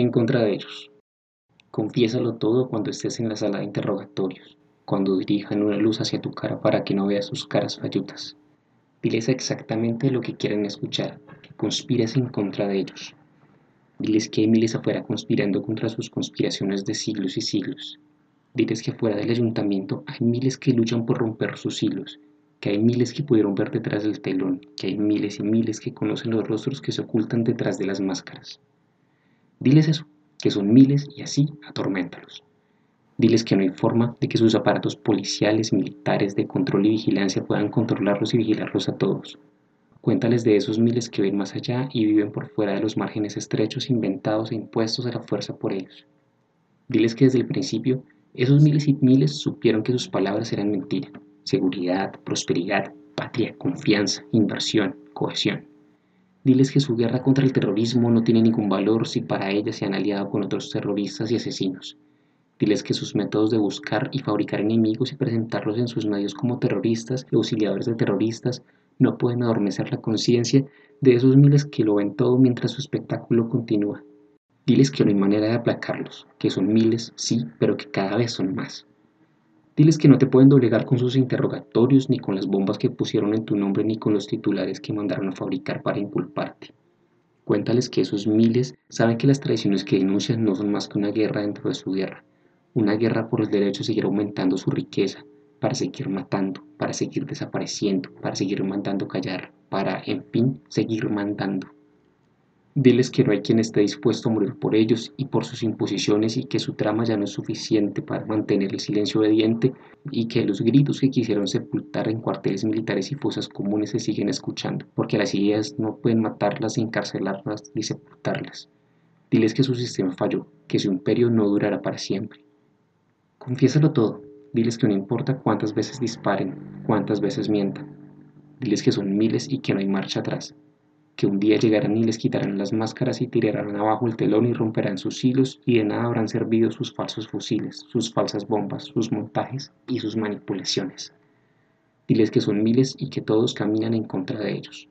en contra de ellos. Confiésalo todo cuando estés en la sala de interrogatorios, cuando dirijan una luz hacia tu cara para que no veas sus caras fallutas. Diles exactamente lo que quieren escuchar, que conspires en contra de ellos. Diles que hay miles afuera conspirando contra sus conspiraciones de siglos y siglos. Diles que fuera del ayuntamiento hay miles que luchan por romper sus hilos, que hay miles que pudieron ver detrás del telón, que hay miles y miles que conocen los rostros que se ocultan detrás de las máscaras. Diles eso, que son miles y así atorméntalos. Diles que no hay forma de que sus aparatos policiales, militares, de control y vigilancia puedan controlarlos y vigilarlos a todos. Cuéntales de esos miles que ven más allá y viven por fuera de los márgenes estrechos inventados e impuestos a la fuerza por ellos. Diles que desde el principio esos miles y miles supieron que sus palabras eran mentira. Seguridad, prosperidad, patria, confianza, inversión, cohesión. Diles que su guerra contra el terrorismo no tiene ningún valor si para ella se han aliado con otros terroristas y asesinos. Diles que sus métodos de buscar y fabricar enemigos y presentarlos en sus medios como terroristas y auxiliadores de terroristas no pueden adormecer la conciencia de esos miles que lo ven todo mientras su espectáculo continúa. Diles que no hay manera de aplacarlos, que son miles, sí, pero que cada vez son más. Diles que no te pueden doblegar con sus interrogatorios, ni con las bombas que pusieron en tu nombre, ni con los titulares que mandaron a fabricar para inculparte. Cuéntales que esos miles saben que las traiciones que denuncian no son más que una guerra dentro de su guerra, una guerra por el derecho a seguir aumentando su riqueza, para seguir matando, para seguir desapareciendo, para seguir mandando callar, para, en fin, seguir mandando. Diles que no hay quien esté dispuesto a morir por ellos y por sus imposiciones y que su trama ya no es suficiente para mantener el silencio obediente y que los gritos que quisieron sepultar en cuarteles militares y fosas comunes se siguen escuchando, porque las ideas no pueden matarlas, encarcelarlas ni sepultarlas. Diles que su sistema falló, que su imperio no durará para siempre. Confiésalo todo, diles que no importa cuántas veces disparen, cuántas veces mientan. Diles que son miles y que no hay marcha atrás, que un día llegarán y les quitarán las máscaras y tirarán abajo el telón y romperán sus hilos y de nada habrán servido sus falsos fusiles, sus falsas bombas, sus montajes y sus manipulaciones. Diles que son miles y que todos caminan en contra de ellos.